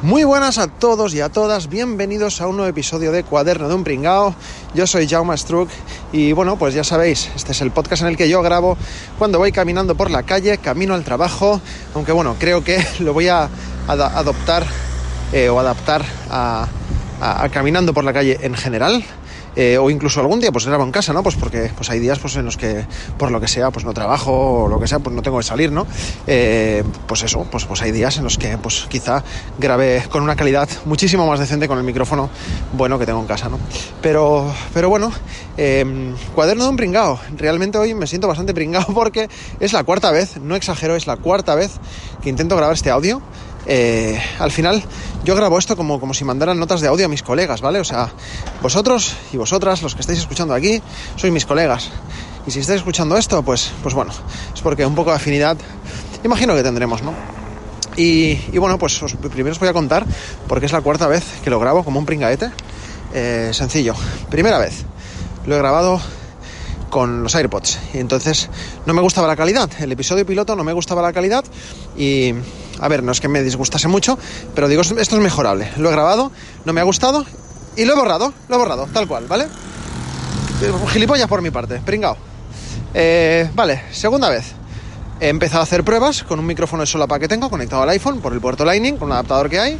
Muy buenas a todos y a todas, bienvenidos a un nuevo episodio de Cuaderno de un Pringao. Yo soy Jaume Struck y bueno, pues ya sabéis, este es el podcast en el que yo grabo cuando voy caminando por la calle, camino al trabajo, aunque bueno, creo que lo voy a adoptar eh, o adaptar a, a caminando por la calle en general. Eh, o incluso algún día pues grabo en casa, ¿no? Pues porque pues hay días pues en los que por lo que sea pues no trabajo o lo que sea pues no tengo que salir, ¿no? Eh, pues eso, pues, pues hay días en los que pues quizá grabe con una calidad muchísimo más decente con el micrófono bueno que tengo en casa, ¿no? Pero, pero bueno, em, cuaderno de un pringao. Realmente hoy me siento bastante pringao porque es la cuarta vez, no exagero, es la cuarta vez que intento grabar este audio. Eh, al final yo grabo esto como, como si mandaran notas de audio a mis colegas, ¿vale? O sea, vosotros y vosotras, los que estáis escuchando aquí, sois mis colegas. Y si estáis escuchando esto, pues, pues bueno, es porque un poco de afinidad imagino que tendremos, ¿no? Y, bueno, pues primero os voy a contar, porque es la cuarta vez que lo grabo como un pringaete. Eh, sencillo. Primera vez. Lo he grabado con los AirPods. Y entonces no me gustaba la calidad. El episodio piloto no me gustaba la calidad. Y a ver, no es que me disgustase mucho, pero digo, esto es mejorable. Lo he grabado, no me ha gustado y lo he borrado, lo he borrado, tal cual, ¿vale? Gilipollas por mi parte, pringao. Eh, vale, segunda vez. He empezado a hacer pruebas con un micrófono de solapa que tengo conectado al iPhone por el puerto Lightning, con un adaptador que hay.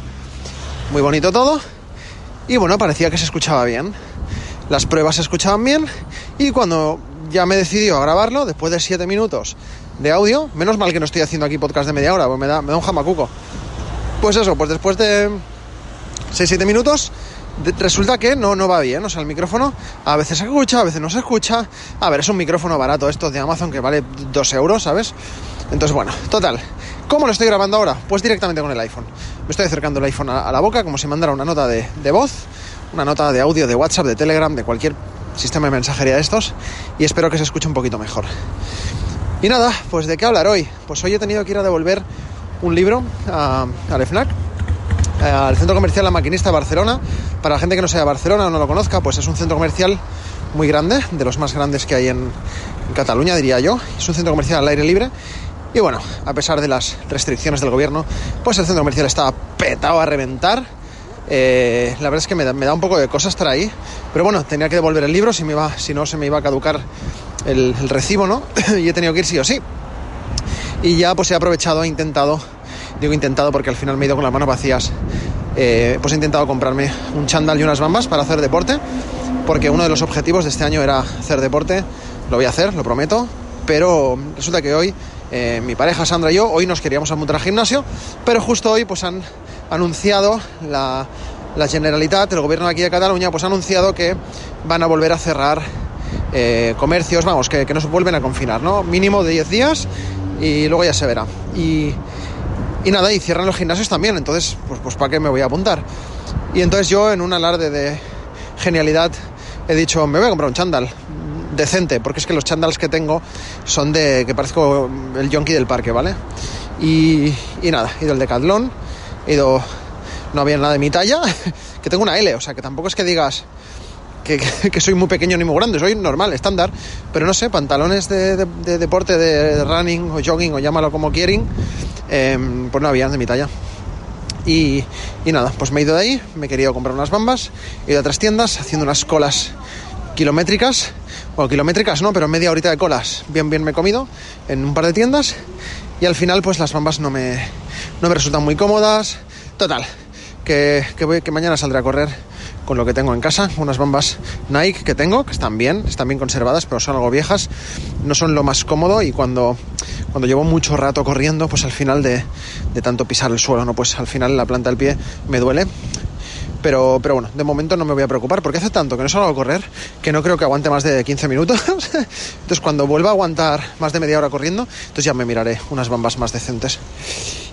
Muy bonito todo. Y bueno, parecía que se escuchaba bien. Las pruebas se escuchaban bien y cuando ya me he decidido a grabarlo, después de 7 minutos de audio, menos mal que no estoy haciendo aquí podcast de media hora, pues me da, me da un jamacuco. Pues eso, pues después de 6-7 minutos, resulta que no, no va bien, o sea, el micrófono a veces se escucha, a veces no se escucha. A ver, es un micrófono barato esto de Amazon que vale 2 euros, ¿sabes? Entonces, bueno, total. ¿Cómo lo estoy grabando ahora? Pues directamente con el iPhone. Me estoy acercando el iPhone a, la boca como si mandara una nota de, de voz una nota de audio de WhatsApp, de Telegram, de cualquier sistema de mensajería de estos y espero que se escuche un poquito mejor. Y nada, pues de qué hablar hoy. Pues hoy he tenido que ir a devolver un libro al FNAC, al Centro Comercial La Maquinista de Barcelona. Para la gente que no sea de Barcelona o no lo conozca, pues es un centro comercial muy grande, de los más grandes que hay en, Cataluña, diría yo. Es un centro comercial al aire libre. Y bueno, a pesar de las restricciones del gobierno, pues el centro comercial está petado a reventar eh, la verdad es que me da, un poco de cosas estar ahí. Pero bueno, tenía que devolver el libro, si, me iba, si no se me iba a caducar el, recibo, ¿no? y he tenido que ir sí o sí. Y ya pues he aprovechado, he intentado, digo intentado porque al final me he ido con las manos vacías, eh, pues he intentado comprarme un chándal y unas bambas para hacer deporte, porque uno de los objetivos de este año era hacer deporte, lo voy a hacer, lo prometo, pero resulta que hoy eh, mi pareja Sandra y yo, hoy nos queríamos apuntar al gimnasio, pero justo hoy pues han anunciado la, Generalitat, el gobierno de aquí de Cataluña, pues ha anunciado que van a volver a cerrar eh, comercios, vamos, que, que no se vuelven a confinar, ¿no? Mínimo de 10 días y luego ya se verá. Y, y nada, y cierran los gimnasios también, entonces, pues, pues ¿para qué me voy a apuntar? Y entonces yo, en un alarde de genialidad, he dicho, me voy a comprar un chándal decente, porque es que los chándals que tengo son de que parezco el yonki del parque, ¿vale? Y, y nada, he ido al Decathlon he ido, no había nada de mi talla, que tengo una L, o sea, que tampoco es que digas que, soy muy pequeño ni muy grande, soy normal, estándar, pero no sé, pantalones de, deporte, de running o jogging o llámalo como quieren, em, pues no había de mi talla. Y, y, nada, pues me he ido de ahí, me he querido comprar unas bambas, he ido a tres tiendas haciendo unas colas kilométricas, bueno, kilométricas no, pero media horita de colas, bien, bien me he comido en un par de tiendas y al final pues las bambas no me, no me resultan muy cómodas. Total, que, que mañana saldré a correr con lo que tengo en casa, unas bambas Nike que tengo, que están bien, están bien conservadas, pero son algo viejas, no son lo más cómodo y cuando, cuando llevo mucho rato corriendo, pues al final de, de tanto pisar el suelo, ¿no? Pues al final la planta del pie me duele pero, pero bueno, de momento no me voy a preocupar porque hace tanto que no salgo a correr que no creo que aguante más de 15 minutos. entonces cuando vuelva a aguantar más de media hora corriendo, entonces ya me miraré unas bambas más decentes.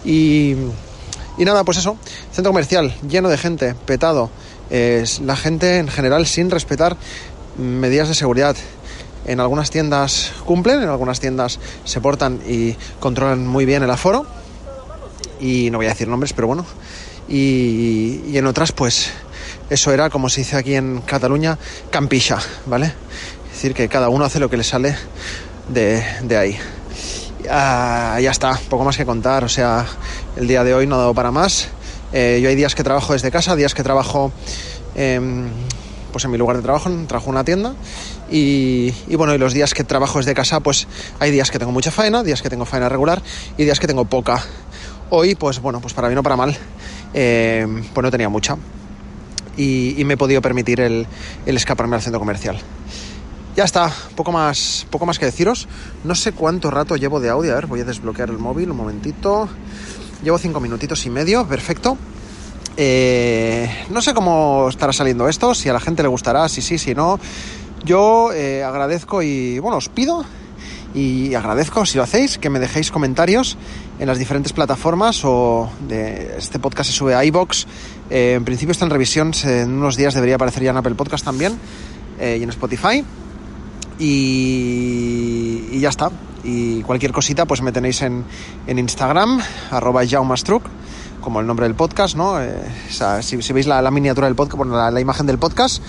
Y, y nada, pues eso, centro comercial lleno de gente, petado. Es la gente en general sin respetar medidas de seguridad. En algunas tiendas cumplen, en algunas tiendas se portan y controlan muy bien el aforo. Y no voy a decir nombres, pero bueno. Y, en otras, pues eso era, como se dice aquí en Cataluña, campisha, ¿vale? Es decir, que cada uno hace lo que le sale de, de ahí. Ah, ya está, poco más que contar. O sea, el día de hoy no ha dado para más. Eh, yo hay días que trabajo desde casa, días que trabajo em, pues en mi lugar de trabajo, trabajo en una tienda. Y, bueno, y los días que trabajo desde casa, pues hay días que tengo mucha faena, días que tengo faena regular y días que tengo poca. Hoy, pues bueno, pues para bien o para mal, eh, pues no tenía mucha. Y, y, me he podido permitir el, el escaparme al centro comercial. Ya está, poco más, poco más que deciros. No sé cuánto rato llevo de audio. A ver, voy a desbloquear el móvil un momentito. Llevo cinco minutitos y medio, perfecto. Eh, no sé cómo estará saliendo esto, si a la gente le gustará, si sí, si no. Yo eh, agradezco y, bueno, os pido y agradezco si lo hacéis que me dejéis comentarios en las diferentes plataformas o de este podcast se sube a iBox. Eh, en principio está en revisión, en unos días debería aparecer ya en Apple Podcast también eh, y en Spotify. Y, y, ya está. Y cualquier cosita, pues me tenéis en, en Instagram, arroba jaumastruc, como el nombre del podcast, ¿no? Eh, o sea, si, veis la, la, miniatura del podcast, la, imagen del podcast,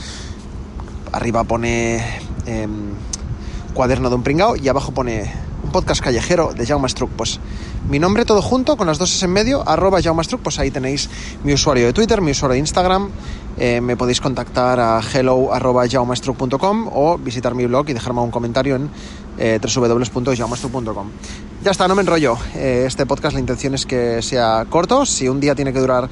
arriba pone eh, cuaderno de un pringao y abajo pone un podcast callejero de Jaume Struck. Pues mi nombre todo junto, con las dos en medio, arroba Jaume Struck, pues ahí tenéis mi usuario de Twitter, mi usuario de Instagram. Eh, me podéis contactar a hello.jaumestruck.com o visitar mi blog y dejarme un comentario en eh. Ya está, no me enrollo. Eh, este podcast la intención es que sea corto. Si un día tiene que durar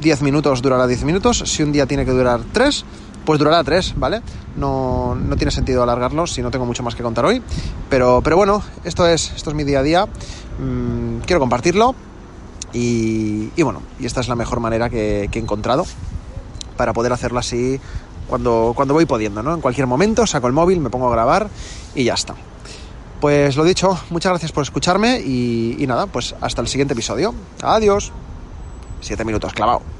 10 minutos, durará 10 minutos. Si un día tiene que durar 3, pues durará 3, ¿vale? No, no, tiene sentido alargarlo si no tengo mucho más que contar hoy. Pero, pero bueno, esto es, esto es mi día a día. Mm, quiero compartirlo. Y, y, bueno, y esta es la mejor manera que, que he encontrado para poder hacerlo así cuando, cuando voy pudiendo, ¿no? En cualquier momento saco el móvil, me pongo a grabar y ya está. Pues lo dicho, muchas gracias por escucharme y, y nada, pues hasta el siguiente episodio. Adiós. Siete minutos clavado.